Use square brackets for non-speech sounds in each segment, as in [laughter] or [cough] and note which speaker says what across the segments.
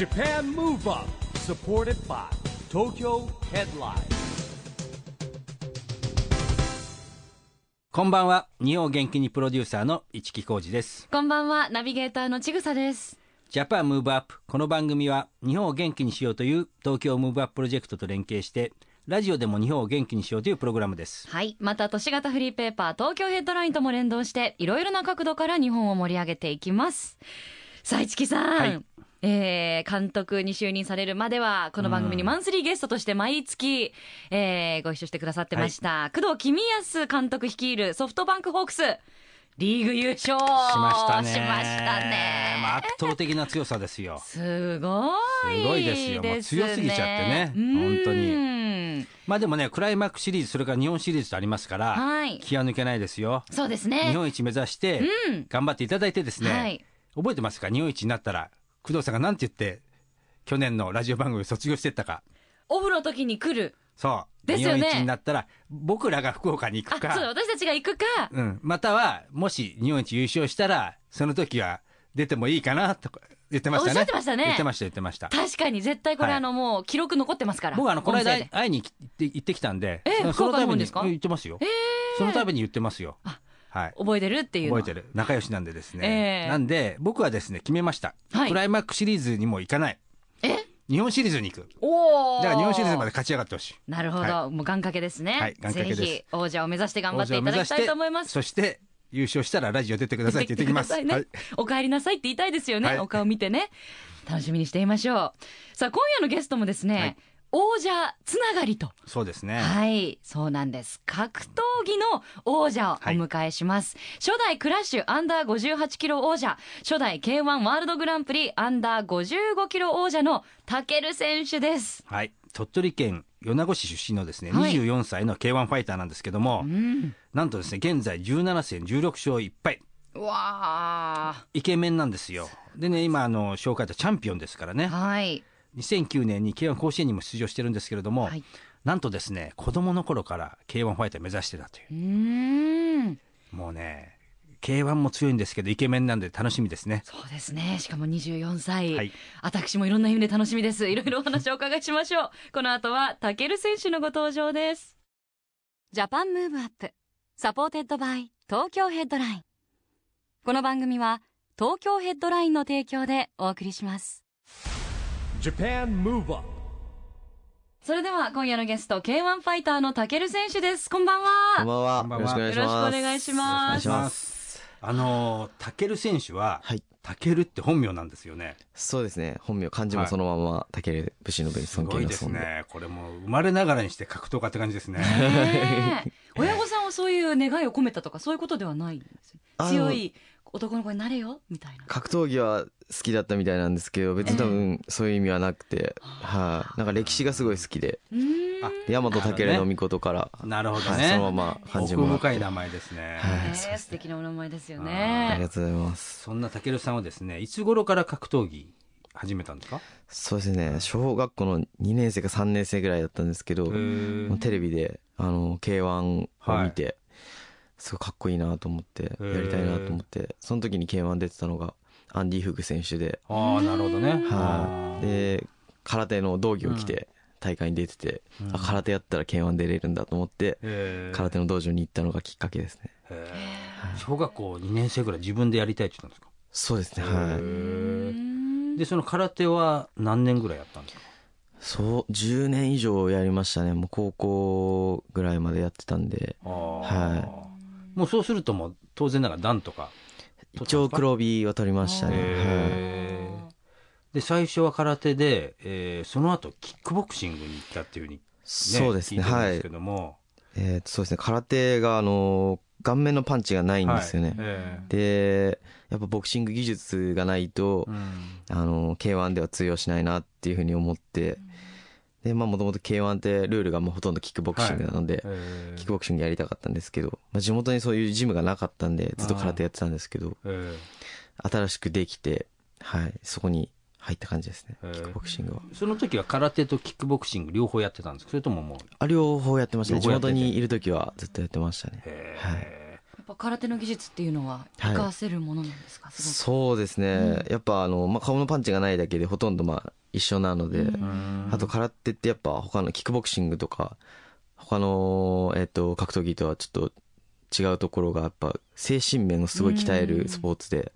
Speaker 1: Japan Move Up supported by Tokyo Headline
Speaker 2: こんばんは日本元気にプロデューサーの一木広治です
Speaker 3: こんばんは、ナビゲーターのちぐさです。
Speaker 2: Japan Move Up この番組は日本を元気にしようという東京 Move Up プロジェクトと連携してラジオでも日本を元気にしようというプログラムです
Speaker 3: はい。また、都市型フリーペーパー、東京ヘッドラインとも連動して、いろいろな角度から日本を盛り上げていきます。さあ、市木さん。
Speaker 2: はい
Speaker 3: えー監督に就任されるまでは、この番組にマンスリーゲストとして毎月、えーご一緒してくださってました、工藤公康監督率いるソフトバンクホークス、リーグ優勝。
Speaker 2: しましたね。
Speaker 3: しましたね。
Speaker 2: まあ圧倒的な強さですよ。
Speaker 3: すごい。
Speaker 2: すごいですよ。もう強すぎちゃってね。本当に。
Speaker 3: に。
Speaker 2: まあでもねクライマックスシリーズそれから日本シリーズとありますから、
Speaker 3: はい。
Speaker 2: 気は抜けないですよ。
Speaker 3: そうですね。
Speaker 2: 日本一目指して
Speaker 3: うん。
Speaker 2: 頑張っていただいてですね、
Speaker 3: はい。
Speaker 2: 覚えてますか？日本一になったら工藤さんが何て言って去年のラジオ番組を卒業してったか。
Speaker 3: オフの時に来る。
Speaker 2: そう。
Speaker 3: ですよね。
Speaker 2: 日本一になったら僕らが福岡に行
Speaker 3: あ
Speaker 2: く、か。
Speaker 3: そう、私たちが行くか。
Speaker 2: うん、またはもし日本一優勝したらその時は出てもいいかなとか言ってましたね。
Speaker 3: おっしゃってましたね。
Speaker 2: 言ってました言ってました。
Speaker 3: 確かに絶対これ、
Speaker 2: はい。
Speaker 3: あのもう記録残ってますから。
Speaker 2: 僕あのこの間会いに行って行ってきたんで
Speaker 3: え福岡の
Speaker 2: そのために言ってますよ。
Speaker 3: え
Speaker 2: そのために言ってますよ。
Speaker 3: あ
Speaker 2: はい
Speaker 3: 覚えてるっていう。
Speaker 2: 覚えてる。仲良しなんでですね、
Speaker 3: ええ。
Speaker 2: なんで僕はですね決めました、
Speaker 3: はい。
Speaker 2: クライマックスシリーズにも行かない。
Speaker 3: え？
Speaker 2: 日本シリーズに行く。
Speaker 3: おお。
Speaker 2: だから日本シリーズまで勝ち上がってほしい。
Speaker 3: なるほど、
Speaker 2: は
Speaker 3: もう願掛けですね。
Speaker 2: はい願掛けです。
Speaker 3: ぜひ王者を目指して頑張っていただきたいと思います。
Speaker 2: そして優勝したらラジオ出てくださいって言ってきます。
Speaker 3: 言ってくださいね。お帰りなさいって言いたいですよね、
Speaker 2: はい。
Speaker 3: お顔見てね。楽しみにしていましょう。さあ今夜のゲストもですね、
Speaker 2: はい
Speaker 3: 王者つながりと
Speaker 2: そうですね、
Speaker 3: はい、そうなんです。格闘技の王者をお迎えします。初代クラッシュアンダー58キロ王者、初代 K1 ワールドグランプリアンダー55キロ王者のタケル選手です。
Speaker 2: はい、鳥取県米子市出身のですね、
Speaker 3: はい
Speaker 2: 24歳の K1 ファイターなんですけども、
Speaker 3: うん。
Speaker 2: なんとですね現在17戦16勝1敗
Speaker 3: うわ
Speaker 2: イケメンなんですよでね今あの紹介したチャンピオンですから
Speaker 3: ー。
Speaker 2: ね
Speaker 3: はい。
Speaker 2: 2009年に K1 甲子園にも出場してるんですけれども、
Speaker 3: はい。
Speaker 2: なんとですね子供の頃から K1 ファイター目指してたという
Speaker 3: うーん。
Speaker 2: もうね K1 も強いんですけどイケメンなんで楽しみですね
Speaker 3: そうですね。しかも24歳。
Speaker 2: はい
Speaker 3: 私もいろんな意味で楽しみです。いろいろお話をお伺いしましょう。この後は武尊選手のご登場です。 Japan Move Up。supported by Tokyo Headline。この番組は東京ヘッドラインの提供でお送りします。
Speaker 1: Japan Move Up
Speaker 3: それでは今夜のゲスト K1 ファイターのタケル選手です。こんばん
Speaker 4: こんば
Speaker 3: は。
Speaker 4: んは。
Speaker 2: こんばんは
Speaker 4: よろしくお願いします。
Speaker 3: よろしくお願いします。
Speaker 2: あのータケル選手は、
Speaker 4: はい。
Speaker 2: タケルって本名なんですよね
Speaker 4: そうですね。本名、漢字もそのまま、たける武士の武に尊敬
Speaker 2: すごいです。ねこれもう生まれながらにして格闘家って感じですね
Speaker 3: 親御さんはそういう願いを込めたとかそういうことではないんです強い男の子になれよみたいな。
Speaker 4: 格闘技は好きだったみたいなんですけど、別に多分そういう意味はなくて、はい。なんか歴史がすごい好きで、大和武の御事から、
Speaker 2: なるほどね、
Speaker 4: はいそのまま漢字
Speaker 2: 奥
Speaker 4: もらって。
Speaker 2: 深い名前ですね、
Speaker 4: はい。
Speaker 3: ねえ素敵なお名前ですよ
Speaker 4: あり
Speaker 3: ね
Speaker 4: が。とうございます。
Speaker 2: そんなタケルさんはですねいつ頃から格闘技始めたんですか？
Speaker 4: そうですね。小学校の2年生か3年生ぐらいだったんですけど、テレビで、あの、K1 を見て、すごいかっこいいなと思って、やりたいなと思って、その時に K1 出てたのが、アンディ・フグ選手で、
Speaker 2: ああなるほどね。
Speaker 4: はい。で、空手の道着を着て、大会に出てて、
Speaker 2: うん。
Speaker 4: あ、空手やったら K1 出れるんだと思って、空手の道場に行ったのがきっかけですね。
Speaker 2: へー。小学校2年生ぐらい自分でやりたいって言ったんですか？
Speaker 4: そうですね、
Speaker 2: へ
Speaker 4: はい。
Speaker 2: ーでその空手は何年ぐらいやったんですか？
Speaker 4: そう、10年以上やりましたね。もう高校ぐらいまでやってたんで、は
Speaker 2: もうそうするともう当然ながら段とか。
Speaker 4: 一応黒帯は取りましたね。はい。
Speaker 2: へーで最初は空手で、えーその後キックボクシングに行ったっていうふうに、ね、
Speaker 4: そうですね、はい。えーとそうですね、空手が、あのー、顔面のパンチがないんですよね。
Speaker 2: はい。え
Speaker 4: で、やっぱボクシング技術がないと
Speaker 2: ー、うん。
Speaker 4: あのー、K1 では通用しないなっていうふうに思って、で、まあもともと K1 ってルールがもうほとんどキックボクシングなので、
Speaker 2: えー。
Speaker 4: キックボクシングやりたかったんですけど、まあ、地元にそういうジムがなかったんで、ずっと空手やってたんですけど、
Speaker 2: えー。
Speaker 4: 新しくできて、はい、そこに入った感じですね、キックボクシングは。
Speaker 2: その時は空手とキックボクシング両方やってたんですか？それとももう。
Speaker 4: あ、両方やってましたね。地元にいる時はずっとやってましたね。
Speaker 2: へ
Speaker 4: はい。
Speaker 2: ー
Speaker 3: やっぱ空手の技術っていうのは活かせるものなんですか、すごく。
Speaker 4: そうですね、
Speaker 3: うん
Speaker 4: やっぱあの、まあ、顔のパンチがないだけでほとんどまあ一緒なので、
Speaker 3: うん。
Speaker 4: あと空手ってやっぱ他のキックボクシングとか他の、えっと格闘技とはちょっと違うところがやっぱ精神面をすごい鍛えるスポーツで、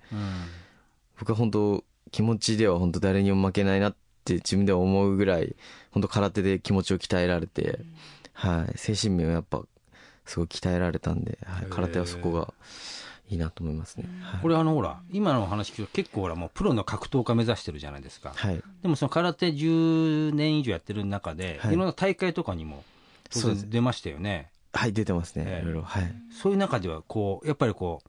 Speaker 4: 僕は本当気持ちでは本当誰にも負けないなって自分では思うぐらい本当空手で気持ちを鍛えられて、はい、精神面をやっぱすごい鍛えられたんで、はい、空手はそこがいいなと思いますね。はい
Speaker 2: これあのほら今のお話聞くと結構ほらもうプロの格闘家目指してるじゃないですか、
Speaker 4: はい。
Speaker 2: でもその空手10年以上やってる中で、
Speaker 4: はい。
Speaker 2: い、ろんな大会とかにも当然出ましたよね。
Speaker 4: はい、出てますね、
Speaker 2: ええ。
Speaker 4: いろいろ。はい。
Speaker 2: そういう中ではこうやっぱりこう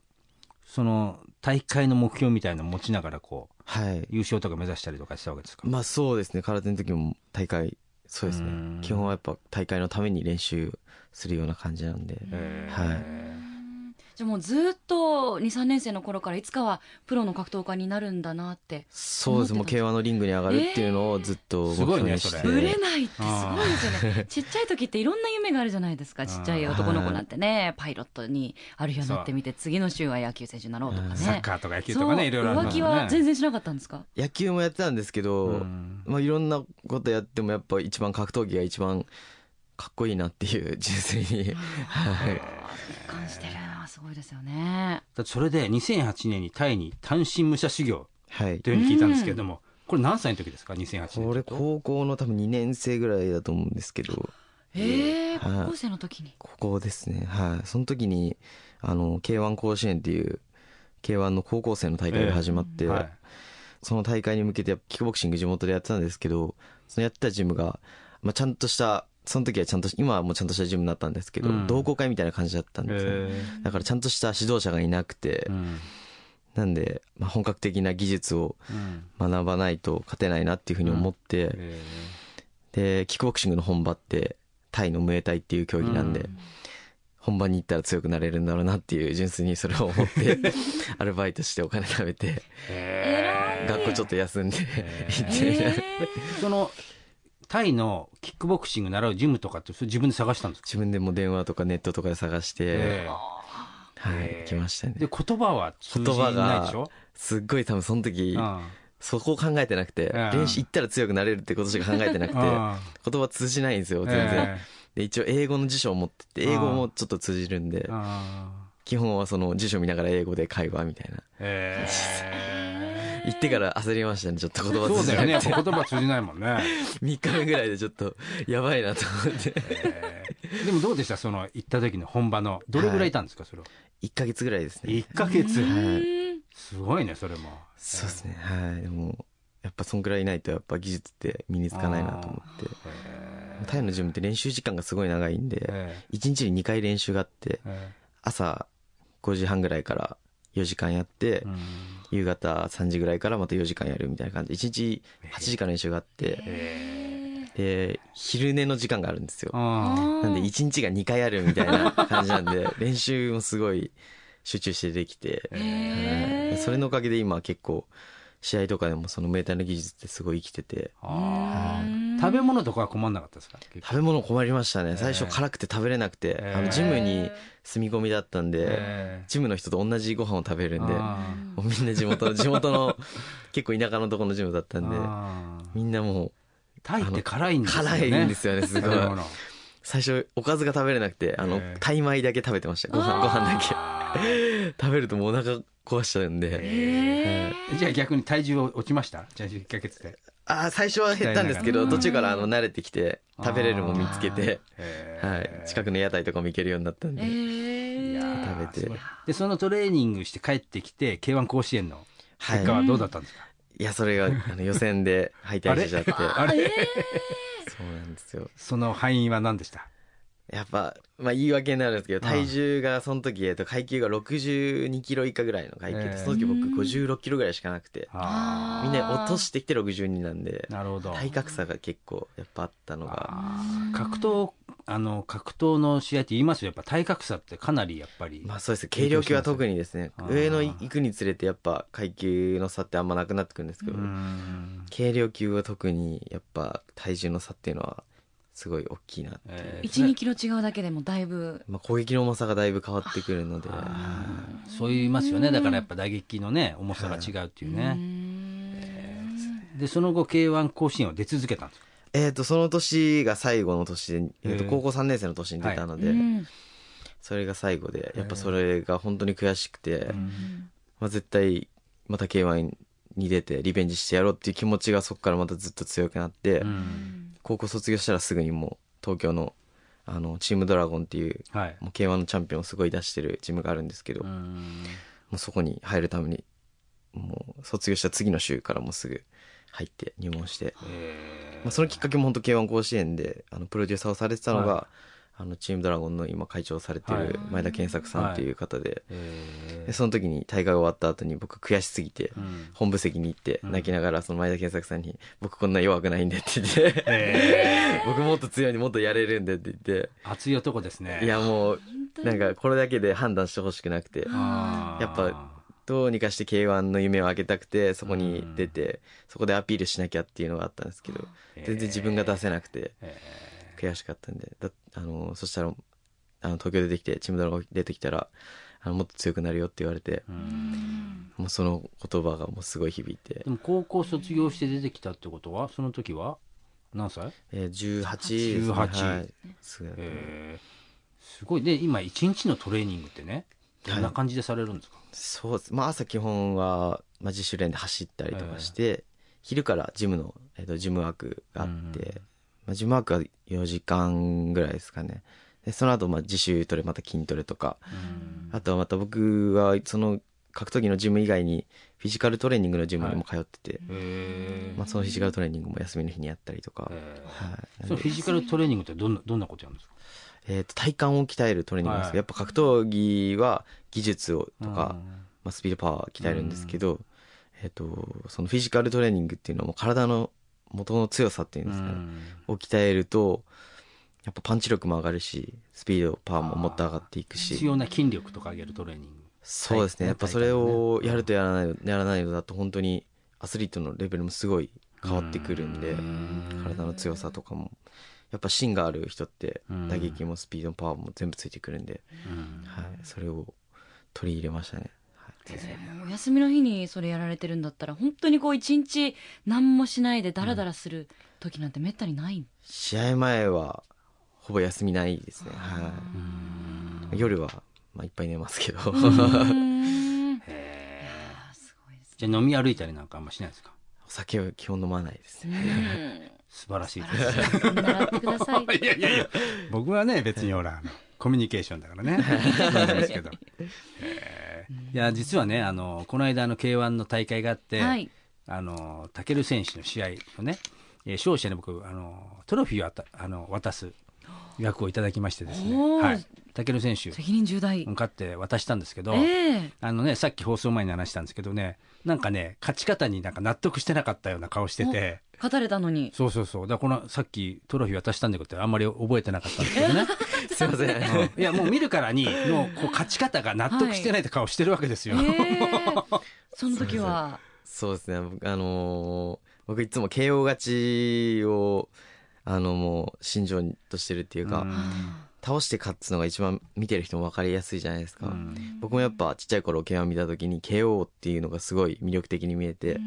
Speaker 2: その大会の目標みたいなのを持ちながらこう
Speaker 4: はい。
Speaker 2: 優勝とか目指したりとかしたわけですか、
Speaker 4: まあそうですね、空手の時も大会、そうです
Speaker 2: うん。
Speaker 4: ね。基本はやっぱ大会のために練習するような感じなんで。
Speaker 2: えー
Speaker 4: はい
Speaker 3: じゃあもうずっと23年生の頃からいつかはプロの格闘家になるんだなって
Speaker 4: そうです、もう
Speaker 3: 思ってた
Speaker 4: K1 のリングに上がるっていうのをずっと目標にして。
Speaker 2: すごいね
Speaker 3: ぶれないってすごいですよね。[laughs] ちっちゃい時っていろんな夢があるじゃないですか。ちっちゃい男の子なんてね。パイロットにある日はなってみて次の週は野球選手になろうとかね。
Speaker 2: サッカーとか野球とかねいろいろ
Speaker 3: 浮気は全然しなかったんですか？
Speaker 4: 野球もやってたんですけど、
Speaker 2: うん。
Speaker 4: まあいろんなことやってもやっぱ一番格闘技が一番かっこいいなっていう純粋に。はい。
Speaker 3: 一貫してるなすごいですよね
Speaker 2: だってそれで2008年にタイに単身武者修行
Speaker 4: はい
Speaker 2: と。いうふうに聞いたんですけれども、これ何歳の時ですか？2008年
Speaker 4: これ高校の多分2年生ぐらいだと思うんですけど、
Speaker 3: ええ
Speaker 4: はい
Speaker 3: 高校生の時に？
Speaker 4: ここですね。はい。その時に、あの、K1 甲子園っていう、K1 の高校生の大会が始まって、
Speaker 2: はい
Speaker 4: その大会に向けてキックボクシング地元でやってたんですけど、そのやってたジムが、まあ、ちゃんとした、その時はちゃんと、今はもうちゃんとしたジムになったんですけど、
Speaker 2: うん。
Speaker 4: 同好会みたいな感じだったんですね。
Speaker 2: え
Speaker 4: だからちゃんとした指導者がいなくて、
Speaker 2: ーうん。
Speaker 4: なんで、まあ、本格的な技術を
Speaker 2: うん。
Speaker 4: 学ばないと勝てないなっていうふうに思って、
Speaker 2: え
Speaker 4: で、キックボクシングの本場って、タイのムエタイっていう競技なんで、
Speaker 2: うん。
Speaker 4: 本番に行ったら強くなれるんだろうなっていう純粋にそれを思って [laughs] アルバイトしてお金貯めて学校ちょっと休んで行って
Speaker 2: ー。そのタイのキックボクシング習うジムとかって自分で探したんですか？
Speaker 4: 自分でも電話とかネットとかで探して、
Speaker 2: え
Speaker 4: はい行きましたね。
Speaker 2: ーで言葉は通じないでしょ？
Speaker 4: すっごい多分その時
Speaker 2: うん。
Speaker 4: そこを考えてなくて
Speaker 2: うん。
Speaker 4: 練習行ったら強くなれるってことしか考えてなくて言
Speaker 2: うん。
Speaker 4: 葉通じないんですよ全然。
Speaker 2: え
Speaker 4: で一応英語の辞書を持ってて英語もちょっと通じるんで基本はその辞書見ながら英語で会話みたいな。
Speaker 2: ーえ。ー
Speaker 4: 行ってから焦りましたねちょっと言葉
Speaker 2: そうだよね。言葉通じないもんね、[laughs]
Speaker 4: 3日目ぐらいでちょっとやばいなと思って。
Speaker 2: えー。でもどうでした？その行った時の本場のどれぐらいいたんですかそれは
Speaker 4: ？1ヶ月ぐらいですね。
Speaker 2: 1ヶ月。
Speaker 4: はい。
Speaker 2: すごいねそれも。
Speaker 4: そうですね。はい。でもやっぱそんぐらいいないとやっぱ技術って身につかないなと思って。タイのジムって練習時間がすごい長いんで
Speaker 2: え
Speaker 4: 1日に2回練習があって朝5時半ぐらいから4時間やって
Speaker 2: ーうん
Speaker 4: 夕方3時ぐらいからまた4時間やるみたいな感じ。1日8時間練習があって。
Speaker 2: え
Speaker 4: で昼寝の時間があるんですよ。なんで1日が2回あるみたいな感じなんで [laughs] 練習もすごい集中してできて。それのおかげで今結構試合とかでもそのメーターの技術ってすごい生きてて。
Speaker 2: 食べ物とかは困んなかったですか？
Speaker 4: 食べ物困りましたね。最初
Speaker 2: えー
Speaker 4: 辛くて食べれなくて、
Speaker 2: えー。
Speaker 4: あのジムに住み込みだったんで、
Speaker 2: えー。
Speaker 4: ジムの人と同じご飯を食べるんで
Speaker 2: あ
Speaker 4: もうみんな地元の [laughs] 地元の結構田舎のところのジムだったんでみんなもう
Speaker 2: タイって辛いんですよね。
Speaker 4: 辛いんですよねすごい最初おかずが食べれなくてあの
Speaker 2: えー
Speaker 4: タイ米だけ食べてました。ご飯ご飯だけ。[laughs] 食べるともうお腹壊しちゃうんで、
Speaker 3: へ
Speaker 4: はい。
Speaker 2: じゃあ逆に体重落ちました？じゃあ1ヶ月で。
Speaker 4: ああ最初は減ったんですけど
Speaker 3: うん
Speaker 4: 途中からあの慣れてきて食べれるもん見つけて、はい、近くの屋台とかも行けるようになったんで、食べて。
Speaker 2: でそのトレーニングして帰ってきて K1 甲子園の
Speaker 4: はい
Speaker 2: 結果はどうだったんですか、
Speaker 4: いやそれがあの予選で敗退しちゃって。[laughs] [laughs]
Speaker 2: あれ？
Speaker 4: そうなんですよ。
Speaker 2: その敗因は何でした？
Speaker 4: やっぱ、まあ言い訳になるんですけど、
Speaker 2: うん
Speaker 4: 体重がその時、えっと、階級が62キロ以下ぐらいの階級で、
Speaker 2: えー
Speaker 4: その時僕56キロぐらいしかなくて、みんな落としてきて62なんで、
Speaker 2: なるほど。
Speaker 4: 体格差が結構やっぱあったのが、
Speaker 2: 格闘あの格闘の試合って言いますよ。やっぱ体格差ってかなりやっぱり、
Speaker 4: まあそうです。軽量級は特にですね。上の行くにつれてやっぱ階級の差ってあんまなくなってくるんですけ
Speaker 2: う
Speaker 4: ど、
Speaker 2: ん。
Speaker 4: 軽量級は特にやっぱ体重の差っていうのはすごい大きいなって
Speaker 2: えー
Speaker 3: 12キロ違うだけでもだいぶ。
Speaker 4: まあ、攻撃の重さがだいぶ変わってくるので。
Speaker 2: そう言いますよね。だからやっぱ打撃のね重さが違うっていう
Speaker 3: うー
Speaker 2: ね、
Speaker 3: ん。
Speaker 2: でその後 K1 甲子園を出続けたんですか
Speaker 4: えっ、とその年が最後の年で、えーと高校3年生の年に出たので、
Speaker 3: うん。
Speaker 4: それが最後でやっぱそれが本当に悔しくて、
Speaker 2: ん。
Speaker 4: まあ、絶対また K1 に出てリベンジしてやろうっていう気持ちがそこからまたずっと強くなって、
Speaker 2: うん。
Speaker 4: 高校卒業したらすぐにもう東京のあのチームドラゴンっていう
Speaker 2: はい。
Speaker 4: もう K1 のチャンピオンをすごい出してるチームがあるんですけど、も
Speaker 2: うん。
Speaker 4: うそこに入るためにもう卒業した次の週からもうすぐ入って入門して、
Speaker 2: え
Speaker 4: まあ、そのきっかけも本当 K1 甲子園であのプロデューサーをされてたのが、
Speaker 2: は
Speaker 4: あのチームドラゴンの今会長をされて
Speaker 2: はい。
Speaker 4: る前田健作さんっていう方で,、
Speaker 2: え
Speaker 4: でその時に大会が終わった後に僕悔しすぎて、
Speaker 2: うん。
Speaker 4: 本部席に行って
Speaker 2: うん。
Speaker 4: 泣きながらその前田健作さんに「僕こんな弱くないんで」って言って、
Speaker 2: え [laughs]
Speaker 4: 僕もっと強いにもっとやれるんでって言って、
Speaker 2: 熱い男ですね。
Speaker 4: いやもうなんかこれだけで判断してほしくなくて。やっぱどうにかして K1 の夢を上げたくてそこに出てそこでアピールしなきゃっていうのがあったんですけど全然自分が出せなくて
Speaker 2: え
Speaker 4: 悔しかったんでだあのそしたらあの東京出てきてチームドラゴン出てきたらあのもっと強くなるよって言われて
Speaker 2: ーうん。
Speaker 4: もうその言葉がもうすごい響いて。
Speaker 2: で、も高校卒業して出てきたってことはその時は？何歳？
Speaker 4: えー、18ですね。
Speaker 2: 18
Speaker 4: はい。すごい
Speaker 2: えー。すごい。で今一日のトレーニングってねどんな感じでされるんですか、
Speaker 4: そうです。まあ朝基本は、まあ、自主練で走ったりとかして、昼からジムの、えー、とジムワークがあって、
Speaker 2: うん
Speaker 4: まあ、ジムワークは4時間ぐらいですかね。でその後まあ自主トレまた筋トレとか、あとはまた僕はその格闘技のジム以外にフィジカルトレーニングのジムにも通ってて、
Speaker 2: へー。
Speaker 4: まあ、そのフィジカルトレーニングも休みの日にやったりとか、
Speaker 2: え
Speaker 4: はい。
Speaker 2: ーそのフィジカルトレーニングってどんなどんなことやるんですか？
Speaker 4: えー、と体幹を鍛えるトレーニングなんですけど、
Speaker 2: はい。
Speaker 4: やっぱ格闘技は技術をとか、
Speaker 2: うん。
Speaker 4: まあ、スピードパワー鍛えるんですけど、えっ、とそのフィジカルトレーニングっていうのはもう体の元の強さっていうんですかね、を鍛えるとやっぱパンチ力も上がるしスピードパワーももっと上がっていくし。
Speaker 2: 必要な筋力とか上げるトレーニング
Speaker 4: そうですね。
Speaker 2: はい。
Speaker 4: やっぱそれをやるとやらないやらないのだと本当にアスリートのレベルもすごい変わってくるんで
Speaker 2: うん。
Speaker 4: 体の強さとかも。やっぱ芯がある人って
Speaker 2: うん。
Speaker 4: 打撃もスピードパワーも全部ついてくるんで、
Speaker 2: うん。
Speaker 4: はい、それを取り入れましたね、はい。
Speaker 3: もうお休みの日にそれやられてるんだったら本当にこう一日何もしないでダラダラする時なんてめったにない、
Speaker 4: 試合前はほぼ休みないですね、はい、夜は、まあ、いっぱい寝ますけど、[laughs]
Speaker 2: じゃあ飲み歩いたりなんかあんましないですか？
Speaker 4: お酒は基本飲まないです。ね
Speaker 3: ね
Speaker 2: 素晴らしいです。
Speaker 3: うん習ってください [laughs]
Speaker 2: いやいやいや。僕はね別にほらあのコミュニケーションだからね。ですけど。[laughs] いや実はねあのこの間あの k 1の大会があって、
Speaker 3: はい。
Speaker 2: あのタケル選手の試合のね、えー勝者に僕あのトロフィーをあたあの渡す役をいただきましてですね、はい、タケル選手。
Speaker 3: 責任重大。
Speaker 2: 勝って渡したんですけど、
Speaker 3: ええ。
Speaker 2: あのねさっき放送前に話したんですけどねなんかね勝ち方になんか納得してなかったような顔してて。
Speaker 3: 勝たれたのに。
Speaker 2: そうそうそう。だからこのさっきトロフィー渡したんだけどあんまり覚えてなかったんですけどね。[laughs] [laughs]
Speaker 4: すいません。
Speaker 2: うん。いやもう見るからにのこう勝ち方が納得してないって顔してるわけですよ。[laughs]
Speaker 3: ええ。その時は。
Speaker 4: そうですね。僕あのー僕いつも KO 勝ちをあのもう心情としてるっていうか、
Speaker 2: うん。
Speaker 4: 倒して勝つのが一番見てる人も分かりやすいじゃないですか、
Speaker 2: うん。
Speaker 4: 僕もやっぱちっちゃい頃 K1 見た時に KO っていうのがすごい魅力的に見えて、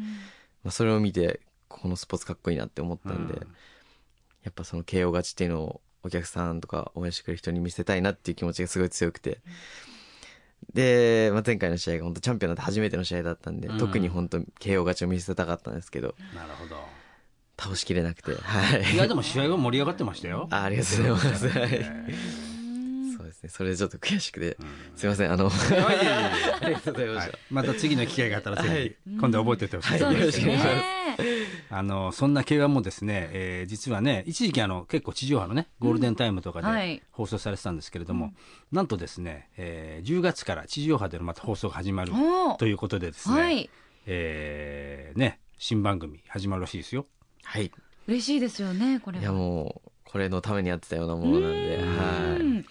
Speaker 4: まあ、それを見てこのスポーツかっこいいなって思ったんで、
Speaker 2: うん。
Speaker 4: やっぱその KO 勝ちっていうのをお客さんとか応援してくれる人に見せたいなっていう気持ちがすごい強くて、で、まあ、前回の試合が本当チャンピオンになって初めての試合だったんで、
Speaker 2: うん。
Speaker 4: 特に本当 KO 勝ちを見せたかったんですけど。
Speaker 2: なるほど。
Speaker 4: 倒しきれなくて。[laughs] はい。
Speaker 2: いやでも試合は盛り上がってましたよ。
Speaker 4: あありがとうございます、はそうですね。それでちょっと悔しくて、
Speaker 2: うん。
Speaker 4: すいません。あの [laughs] ありがとうございました、
Speaker 2: はい。また次の機会があったらぜひ今度覚えておいてほしい
Speaker 3: です。
Speaker 4: よろしくお願
Speaker 3: ね。
Speaker 2: あのそんな K1 もですね、えー実はね一時期あの結構地上波のねゴールデンタイムとか
Speaker 3: はい。
Speaker 2: で放送されてたんですけれども、なんとですね、えー10月から地上波でのまた放送が始まるということでですね、
Speaker 3: はい。
Speaker 2: えーね新番組始まるらしいですよ。
Speaker 4: はい。
Speaker 3: 嬉しいですよねこれは。い
Speaker 4: やもうこれのためにやってたようなものなんで
Speaker 3: うん。
Speaker 4: はい。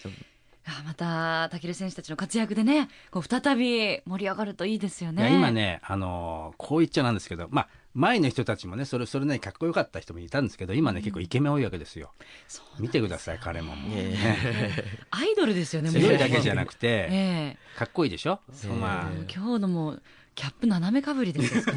Speaker 3: また武尊選手たちの活躍でねこう再び盛り上がるといいですよね。
Speaker 2: いや今ね、あのーこう言っちゃなんですけど、まあ、前の人たちもね、それ、それなりにかっこよかった人もいたんですけど、今ね、結構イケメン多いわけですよ。
Speaker 3: そう
Speaker 2: 見てください、彼ももう。
Speaker 4: え
Speaker 3: アイドルですよね、もう
Speaker 2: 強いだけじゃなくて、
Speaker 3: ええ。
Speaker 2: かっこいいでしょ？まあ、
Speaker 3: 今日のもうキャップ斜めかぶりです。ずっ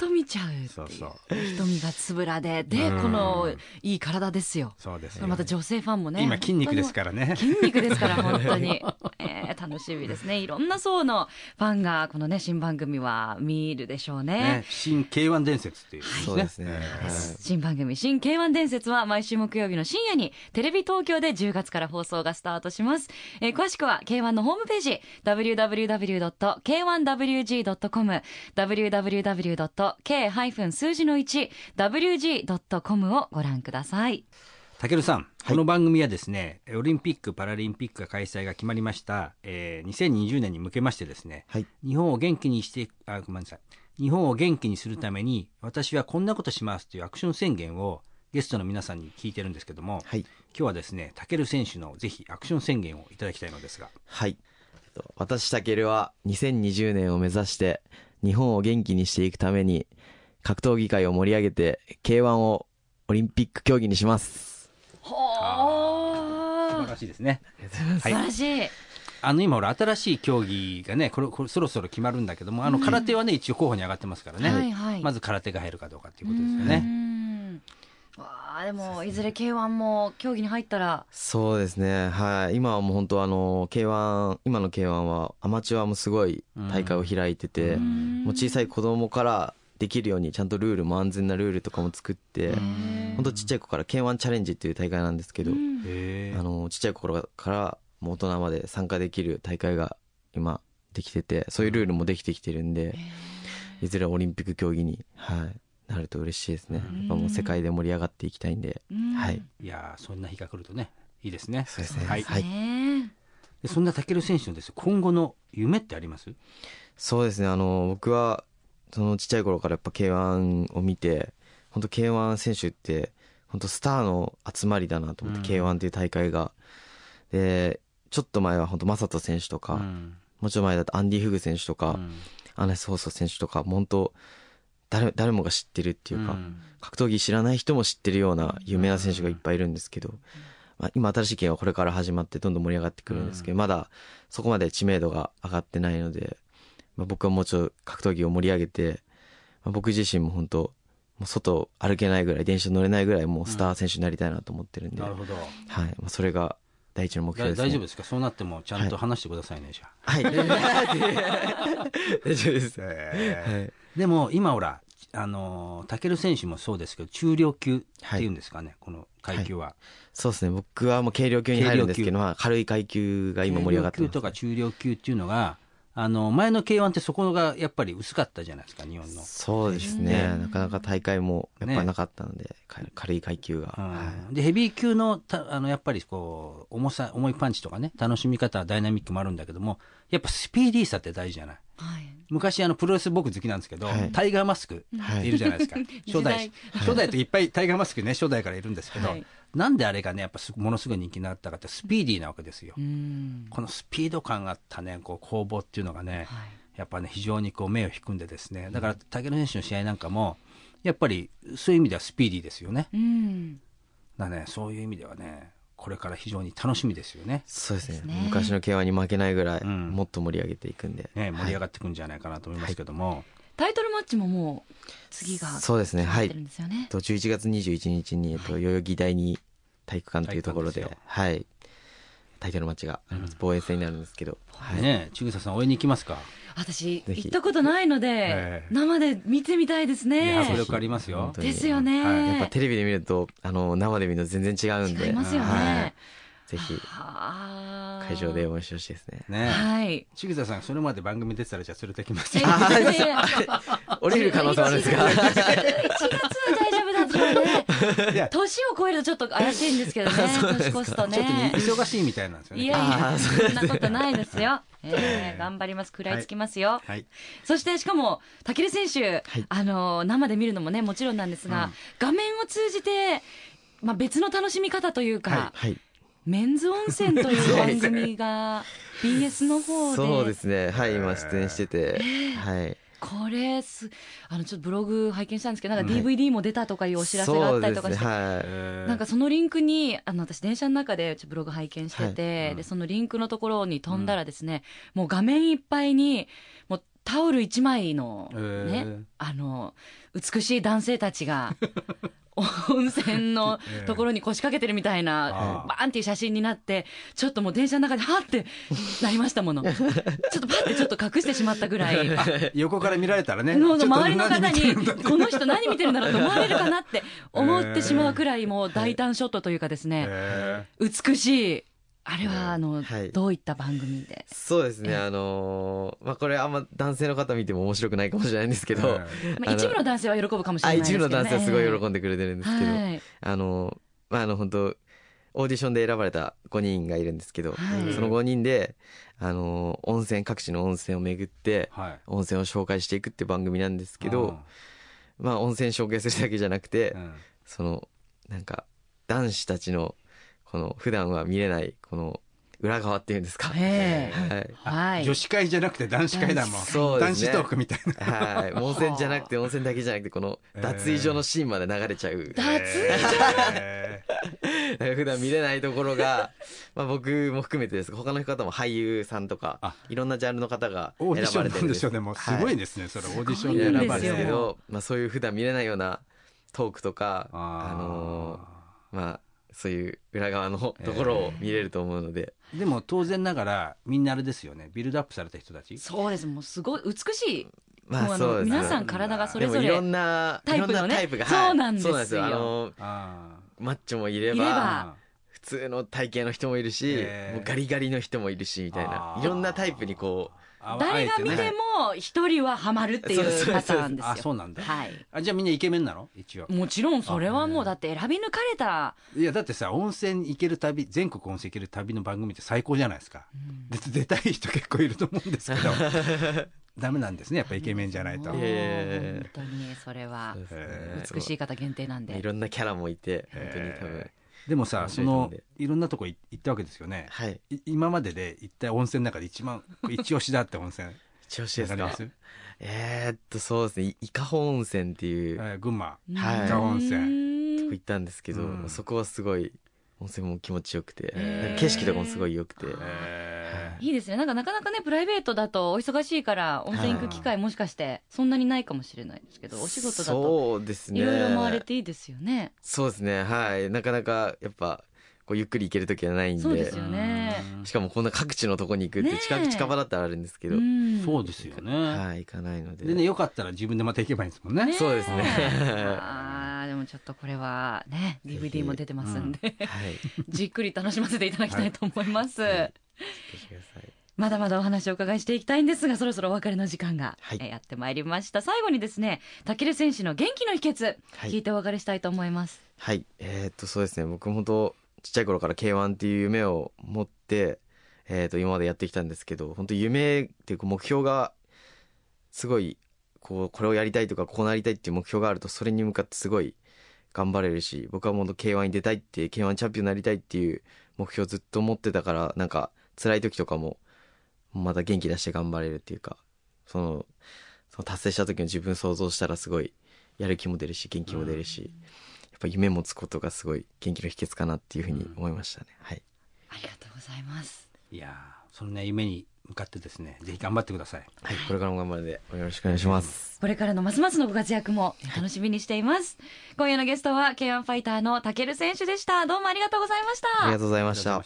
Speaker 3: と見ちゃう
Speaker 2: そうそう。
Speaker 3: 瞳がつぶらで。で
Speaker 2: うん。
Speaker 3: このいい体ですよ。
Speaker 2: そうですよ
Speaker 3: また女性ファンもね
Speaker 2: 今筋肉ですからね。
Speaker 3: 筋肉ですから本当に、えー楽しみですね。いろんな層のファンがこのね新番組は見るでしょうね。
Speaker 2: ね、新 K1 伝説っていう、
Speaker 4: そうですね。
Speaker 3: 新番組「新 K1 伝説」は毎週木曜日の深夜にテレビ東京で10月から放送がスタートします、えー詳しくは K1 のホームページ www.k1wg.com www.k- 数字の 1wg.com をご覧ください
Speaker 2: たけるさん、この番組はですね、オリンピック・パラリンピックが開催が決まりました、えー2020年に向けましてですね、
Speaker 4: はい。
Speaker 2: 日本を元気にして、あ、ごめんなさい。日本を元気にするために、私はこんなことしますというアクション宣言をゲストの皆さんに聞いてるんですけども、
Speaker 4: はい。
Speaker 2: 今日はですね、たける選手のぜひアクション宣言をいただきたいのですが、
Speaker 4: はい。と。私、たけるは2020年を目指して、日本を元気にしていくために、格闘技界を盛り上げて、K1 をオリンピック競技にします。
Speaker 3: ほ
Speaker 2: 素晴
Speaker 3: ー
Speaker 2: らしいですね。
Speaker 3: 素晴らしい、
Speaker 2: あの今、俺、新しい競技がね、これ、これそろそろ決まるんだけども、あの空手はね、一応候補に上がってますからね、
Speaker 3: はいはい。
Speaker 2: まず空手が入るかどうかっていうことですよ
Speaker 3: う
Speaker 2: ね。
Speaker 3: ん。わあでもいずれ K1 も競技に入ったら。
Speaker 4: そうですね。はい。今はもう本当あの、K1、今の K1 はアマチュアもすごい大会を開いてて、
Speaker 3: うん。
Speaker 4: もう小さい子供からできるようにちゃんとルールも安全なルールとかも作って、本当ちっちゃい子から K1 チャレンジっていう大会なんですけど、
Speaker 3: うん
Speaker 4: あの、ちっちゃい頃からもう大人まで参加できる大会が今できてて、そういうルールもできてきてるんで、いずれオリンピック競技に、はい、なると嬉しいですね。やっぱもう世界で盛り上がっていきたいんで、
Speaker 3: うん。
Speaker 4: はい。
Speaker 2: いやーそんな日が来るとね、いいですね。
Speaker 4: そうですね。
Speaker 2: はい。
Speaker 4: はい。
Speaker 2: そんな武尊選手のです。ね今後の夢ってあります？
Speaker 4: そうですね、あの、僕は、そのちっちゃい頃からやっぱ K1 を見て、本当 K1 選手って、本当スターの集まりだなと思って、
Speaker 2: うん。
Speaker 4: K1 っていう大会が。で、ちょっと前は本当正人選手とか、
Speaker 2: うん。
Speaker 4: もうちょっと前だとアンディ・フグ選手とか、
Speaker 2: うん。
Speaker 4: アナス・ホーソ選手とか、本当誰、誰もが知ってるっていうか、
Speaker 2: うん
Speaker 4: 格闘技知らない人も知ってるような有名な選手がいっぱいいるんですけど、まあ、今新しい県はこれから始まってどんどん盛り上がってくるんですけど、まだそこまで知名度が上がってないので、まあ、僕はもうちょっと格闘技を盛り上げて、まあ、僕自身も本当もう外歩けないぐらい電車乗れないぐらいもうスター選手になりたいなと思ってるんで、
Speaker 2: なるほど。
Speaker 4: はい、まあ、それが第一の目標です、ね、
Speaker 2: だ大丈夫ですか？そうなってもちゃんと話してくださいね、じゃあ。
Speaker 4: はい。[laughs] [laughs] 大丈夫です。はい。
Speaker 2: でも今ほら、あのー、タケル選手もそうですけど、中量級っていうんですかね、この階級は。
Speaker 4: そうですね。僕はもう軽量級に入るんですけど、まあ軽い階級が今盛り上がって
Speaker 2: 軽量級
Speaker 4: ます。
Speaker 2: とか中量級っていうのが、あの、前の K1 ってそこがやっぱり薄かったじゃないですか、日本の。
Speaker 4: そうですね。なかなか大会もやっぱなかったので、か軽い階級が。
Speaker 2: うん。
Speaker 4: は
Speaker 2: で、ヘビー級のた、あの、やっぱりこう、重さ、重いパンチとかね、楽しみ方、ダイナミックもあるんだけども、やっぱスピーディーさって大事じゃない？
Speaker 3: はい。
Speaker 2: 昔あのプロレス僕好きなんですけど、
Speaker 4: はい。
Speaker 2: タイガーマスクっているじゃないですか、[laughs] 初代。
Speaker 3: 時
Speaker 2: 初代といっぱいタイガーマスクね初代からいるんですけど、
Speaker 3: はい
Speaker 2: なんであれがねやっぱすものすごい人気になったかってスピーディーなわけですよ、
Speaker 3: うん。
Speaker 2: このスピード感があったねこう攻防っていうのがね、
Speaker 3: はい。
Speaker 2: やっぱね非常にこう目を引くんでですね。だから武尊選手の試合なんかもやっぱりそういう意味ではスピーディーですよね。
Speaker 3: うん。
Speaker 2: だからねそういう意味ではねこれから非常に楽しみですよね。
Speaker 4: そうですね。
Speaker 3: すね。
Speaker 4: 昔の K1 に負けないぐらい、
Speaker 2: うん。
Speaker 4: もっと盛り上げていくんで。
Speaker 2: ね盛り上
Speaker 4: が
Speaker 2: がってくんじゃないかなと思いますけども、
Speaker 3: タイトルマッチももう次が
Speaker 4: そうですね。はい
Speaker 3: 決まってる。んですよね
Speaker 4: と11月21日に、えっと、代々木第二体育館というところで、はい。タイトルマッチがあります。防衛戦になるんですけど。はい。
Speaker 2: ねえ千草さん応援に行きますか？
Speaker 3: 私行ったことないので
Speaker 2: ええ
Speaker 3: 生で見てみたいです
Speaker 2: いや
Speaker 3: ね
Speaker 2: 迫力ありますよ
Speaker 3: ですよね、
Speaker 2: はい
Speaker 4: やっぱテレビで見ると、あの、生で見ると全然違うんで。
Speaker 3: 違いますよね
Speaker 4: はい。ぜひ、
Speaker 3: はあ
Speaker 4: 会場で応援してほしいですね。
Speaker 2: ね。え
Speaker 3: はい。
Speaker 2: 千草さんそれまで番組出てたらじゃあ連れてきますよ
Speaker 3: あい。やいや
Speaker 4: 降りる可能性もあるんですか
Speaker 3: 1月は大丈夫だとね
Speaker 2: いや。
Speaker 3: 年を超えるとちょっと怪しいんですけどね [laughs] 年越すと
Speaker 2: ちょっとね
Speaker 3: ね
Speaker 2: 忙しいみたいなんですよね。
Speaker 3: いやいやそんなことないですよ、[laughs] えー、頑張ります。食らいつきますよ、
Speaker 2: はい。
Speaker 3: そしてしかも武尊選手、あの生で見るのもねもちろんなんですが、
Speaker 2: うん。
Speaker 3: 画面を通じて、まあ、別の楽しみ方というか、
Speaker 4: はい。
Speaker 3: メンズ温泉という番組が [laughs] BS の方で。
Speaker 4: そうですね。はい、今出演してて、はい。
Speaker 3: これすあのちょっとブログ拝見したんですけどなんか
Speaker 4: はい。
Speaker 3: DVD も出たとかいうお知らせがあったりとかして、
Speaker 4: ね。はい。
Speaker 2: えー
Speaker 3: なんかそのリンクにあの私電車の中でちょっとブログ拝見してて、
Speaker 2: はい。うん
Speaker 3: でそのリンクのところに飛んだらですね、もう画面いっぱいにもうタオル一枚のね、
Speaker 2: えー。
Speaker 3: あの美しい男性たちが [laughs] 温泉の [laughs] ところに腰掛けてるみたいな、バーンっていう写真になってちょっともう電車の中ではってなりましたもの。[laughs] ちょっとパッてちょっと隠してしまったぐらい。[laughs]
Speaker 2: 横から見られたらね。
Speaker 3: 周りの方に、この人何見てるんだろうと思われるかなって思ってしまうくらい、もう大胆ショットというかですね、
Speaker 2: え。
Speaker 3: 美しい、あれは、あの
Speaker 4: はい、
Speaker 3: どういった番組で？
Speaker 4: そうですね、
Speaker 3: ええ。
Speaker 4: あのーまあ、これあんま男性の方見ても面白くないかもしれないんですけど、
Speaker 2: え
Speaker 3: まあ、一部の男性は喜ぶかもしれ
Speaker 4: あ
Speaker 3: ないですけど、ね。
Speaker 4: 一部の男性はすごい喜
Speaker 3: ん
Speaker 4: んでくれてるんですけど、
Speaker 3: はい。
Speaker 4: あの、まあ、あの、本当オーディションで選ばれた5人がいるんですけど、
Speaker 3: はい。
Speaker 4: その5人で、あの、温泉、各地の温泉を巡って、
Speaker 2: はい。
Speaker 4: 温泉を紹介していくって番組なんですけど、まあ、温泉紹介するだけじゃなくて、
Speaker 2: うん、
Speaker 4: その、なんか、男子たちの、この、普段は見れない、この、裏側っていうんですか。
Speaker 3: え
Speaker 4: はい。
Speaker 3: はい。
Speaker 2: 女子会じゃなくて男子会だもん。
Speaker 4: そうですね
Speaker 2: 男子トークみたいな。
Speaker 4: はい。温泉じゃなくて、温泉だけじゃなくて、この、脱衣所のシーンまで流れちゃう。
Speaker 3: 脱衣
Speaker 2: え
Speaker 4: なんか普段見れないところが、まあ僕も含めてですが他の方も俳優さんとか
Speaker 2: あ、
Speaker 4: いろんなジャンルの方が
Speaker 2: ーオーディション
Speaker 4: 選ばれてるんです
Speaker 2: なんでしょうね。もうすごいですね。それオーディションで
Speaker 3: すごいん
Speaker 2: 選ばれて
Speaker 3: ですよ
Speaker 4: けど、まあそういう普段見れないようなトークとか、
Speaker 2: あ
Speaker 4: のーまあそういう裏側のところを見れると思うので、
Speaker 2: でも当然ながらみんなあれですよね。ビルドアップされた人たち。
Speaker 3: そうです。もうすごい美しい。もう
Speaker 4: まあそうですね。
Speaker 3: 皆さん体がそれぞれ
Speaker 4: いろんな、
Speaker 3: タイプのねそうなんですよ。
Speaker 4: そうなんですよ。あの、
Speaker 2: あ
Speaker 4: マッチョもいれば、普通の体型の人もいるし、もうガリガリの人もいるし、みたいな。いろんなタイプにこう、
Speaker 2: あ
Speaker 3: 誰が見ても一人はハマるってい
Speaker 4: そう
Speaker 3: パターンですよ。
Speaker 2: あそうなんだ。
Speaker 3: はい。
Speaker 2: あじゃあみんなイケメンなの？一応。
Speaker 3: もちろんそれはもうだって選び抜かれた、
Speaker 2: いやだってさ温泉行ける旅全国温泉行ける旅の番組って最高じゃないですか、で出たい人結構いると思うんですけど。[laughs] ダメなんですねやっぱイケメンじゃないと、
Speaker 4: え
Speaker 3: 本当にそれは。美しい方限定なん
Speaker 4: い
Speaker 3: で。
Speaker 4: ろんなキャラもいて、本当に多分。
Speaker 2: でもさ
Speaker 4: 面
Speaker 2: その
Speaker 4: 白い
Speaker 2: ろんなとこ行ったわけですよね、
Speaker 4: はい。
Speaker 2: い今までで行った温泉の中で一番一押しだって温泉。
Speaker 4: 一押しですか？えーっと、そうですね。い伊香保温泉っていう、
Speaker 2: えー群馬。
Speaker 4: はい。
Speaker 2: 伊香保温泉。
Speaker 3: 泉
Speaker 4: 行ったんですけど、
Speaker 2: うん。
Speaker 4: そこはすごい、温泉も気持ちよくて、景色とかもすごい良くて、
Speaker 2: え
Speaker 3: いいですね。なんかなかなかね、プライベートだとお忙しいから、温泉行く機会もしかしてそんなにないかもしれないですけど、お仕事だと
Speaker 4: そうですね。
Speaker 3: いろいろ回れていいですよね。
Speaker 4: そうですね。はい。なかなか、やっぱ、こうゆっくり行ける時はないんで。
Speaker 3: そうですよね。
Speaker 4: しかもこんな各地のとこに行くって近く近場だったらあるんですけど、
Speaker 3: ん
Speaker 2: そうですよね、
Speaker 4: はい、行かないので。
Speaker 2: でねよかったら自分でまた行けばいいんですもんね
Speaker 3: ね
Speaker 4: そうですね [laughs]
Speaker 3: ちょっとこれはね、DVD も出てますんで、
Speaker 4: はい。
Speaker 3: じっくり楽しませていただきたいと思います。
Speaker 4: 来てください。
Speaker 3: まだまだお話をお伺いしていきたいんですが、そろそろお別れの時間が、
Speaker 4: はい
Speaker 3: えーやってまいりました。最後にですね、タケル選手の元気の秘訣、
Speaker 4: はい
Speaker 3: 聞いてお別れしたいと思います。
Speaker 4: はい。えーっと、そうですね。僕も本当ちっちゃい頃から K1 っていう夢を持って、えーっと、今までやってきたんですけど、本当夢っていうか目標が、すごい、こう、これをやりたいとか、こうなりたいっていう目標があると、それに向かってすごい頑張れるし、僕はもっと K1 に出たいって、K1 チャンピオンになりたいっていう目標をずっと持ってたから、なんか、辛い時とかも、また元気出して頑張れるっていうか、その、その達成した時の自分想像したらすごい、やる気も出るし、元気も出るし、やっぱ夢持つことがすごい元気の秘訣かなっていうふうに思いましたね。はい。
Speaker 3: ありがとうございます。
Speaker 2: いやーそのね夢に向かってですねぜひ頑張ってください
Speaker 4: はい。これからも頑張るので、よろしくお願いします。
Speaker 3: これからのますますのご活躍も楽しみにしています。今夜のゲストは K1 ファイターのタケル選手でした。どうもありがとうございました。
Speaker 4: ありがとうございました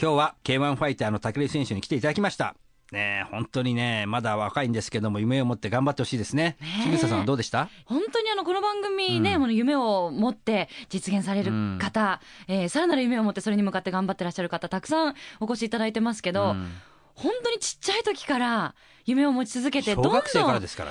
Speaker 2: 今日は K1 ファイターの武井選手に来ていただきましたね。え本当にねまだ若いんですけども夢を持って頑張ってほしいですね。清水さんはどうでした？
Speaker 3: 本当にあのこの番組ね、
Speaker 2: うん。
Speaker 3: もの夢を持って実現される方、えーさらなる夢を持ってそれに向かって頑張ってらっしゃる方たくさんお越しいただいてますけど、
Speaker 2: うん。
Speaker 3: 本当にちっちゃい時から夢を持ち続けてどんどん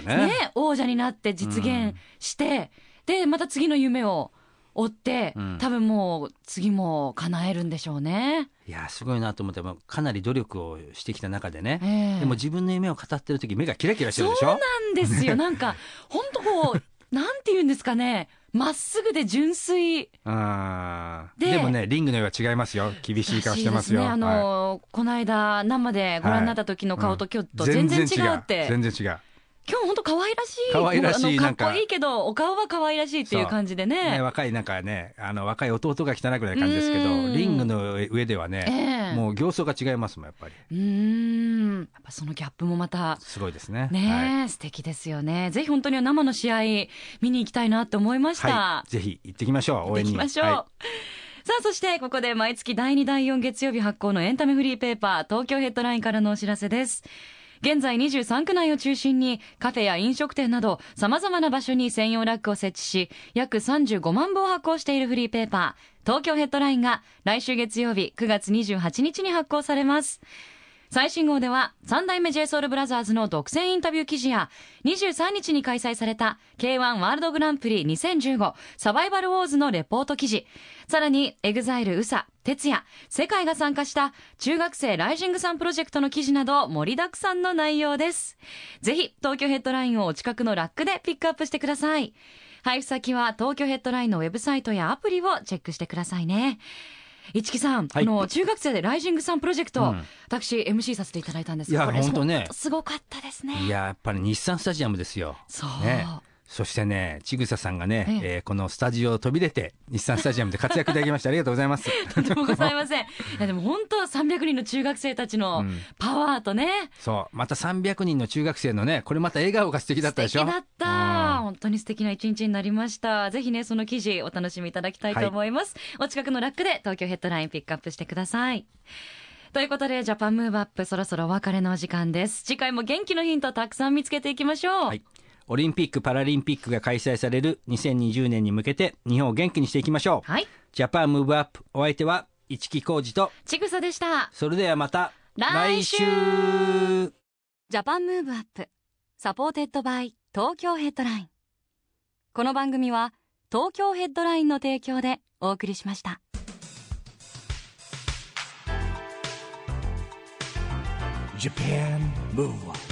Speaker 2: ね。
Speaker 3: ね王者になって実現して、でまた次の夢を追って、
Speaker 2: うん。
Speaker 3: 多分もう次も叶えるんでしょうね。
Speaker 2: いやすごいなと思ってもかなり努力をしてきた中でね、
Speaker 3: ええ
Speaker 2: でも自分の夢を語ってる時目がキラキラしてるでしょ？
Speaker 3: そうなんですよ。[laughs] なんか、本当こう、なんて言うんですかね。まっすぐで純粋。で
Speaker 2: でもね、リングの上は違いますよ。厳しい顔してますよ。
Speaker 3: ね。あ
Speaker 2: はい
Speaker 3: の、この間、生でご覧になった時の顔と今日と全然違うって。
Speaker 2: 全然違う。
Speaker 3: 今日本当可愛らしい。
Speaker 2: 可愛らしいか
Speaker 3: かっこいいけど、お顔は可愛らしいっていう感じでね。
Speaker 2: ね、若いなんかね、あの若い弟が汚くない感じですけど、
Speaker 3: うん
Speaker 2: リングの上ではね、
Speaker 3: ええ
Speaker 2: もう形相が違いますもん、やっぱり。
Speaker 3: うーん。やっぱそのギャップもまた、
Speaker 2: すごいですね。
Speaker 3: ねえ、素敵ですよね。ぜひ本当に生の試合見に行きたいなって思いました。
Speaker 2: はい。はい。ぜひ行ってきましょう、応援に。
Speaker 3: 行きましょう。
Speaker 2: はい
Speaker 3: さあ、そしてここで毎月第2、第4月曜日発行のエンタメフリーペーパー、東京ヘッドラインからのお知らせです。現在23区内を中心にカフェや飲食店など様々な場所に専用ラックを設置し、約35万部を発行しているフリーペーパー、東京ヘッドラインが来週月曜日9月28日に発行されます。最新号では、三代目 JSOULBROTHERS の独占インタビュー記事や、23日に開催された K1 ワールドグランプリ2015サバイバルウォーズのレポート記事、さらに EXILE 宇佐、哲也、世界が参加した中学生ライジングさんプロジェクトの記事など盛りだくさんの内容です。ぜひ、東京ヘッドラインをお近くのラックでピックアップしてください。配布先は東京ヘッドラインのウェブサイトやアプリをチェックしてくださいね。市木さん、
Speaker 2: はい
Speaker 3: あの中学生でライジングさんプロジェクト、
Speaker 2: うん
Speaker 3: 私 MC させていただいたんです
Speaker 2: いや
Speaker 3: これ
Speaker 2: ほんとね
Speaker 3: すごかったですね。
Speaker 2: いや、やっぱり日産スタジアムですよ。
Speaker 3: そう、
Speaker 2: ね。そしてね、ちぐささんがね、
Speaker 3: え
Speaker 2: え
Speaker 3: え
Speaker 2: ーこのスタジオを飛び出て、日産スタジアムで活躍いただきまして [laughs] ありがとうございます。
Speaker 3: とんでもございません。いやでも本当300人の中学生たちの
Speaker 2: うん
Speaker 3: パワーとね、
Speaker 2: そう。また300人の中学生のね、これまた笑顔が素敵だったでしょ？
Speaker 3: 素敵だった。本当に素敵な一日になりました。ぜひね、その記事お楽しみいただきたいと思います。お近くのラックで東京ヘッドラインピックアップしてください。ということで、ジャパンムーブアップ、そろそろお別れのお時間です。次回も元気のヒントたくさん見つけていきましょう。
Speaker 2: はい。オリンピック・パラリンピックが開催される2020年に向けて、日本を元気にしていきましょう。
Speaker 3: はい。
Speaker 2: ジャパンムーブアップ、お相手は、市木浩二と、
Speaker 3: ちぐさでした。
Speaker 2: それではまた、
Speaker 3: 来週。
Speaker 2: 来
Speaker 3: Japan Move Up。supported by Tokyo Headline。この番組は東京ヘッドラインの提供でお送りしました。
Speaker 1: Japan Move Up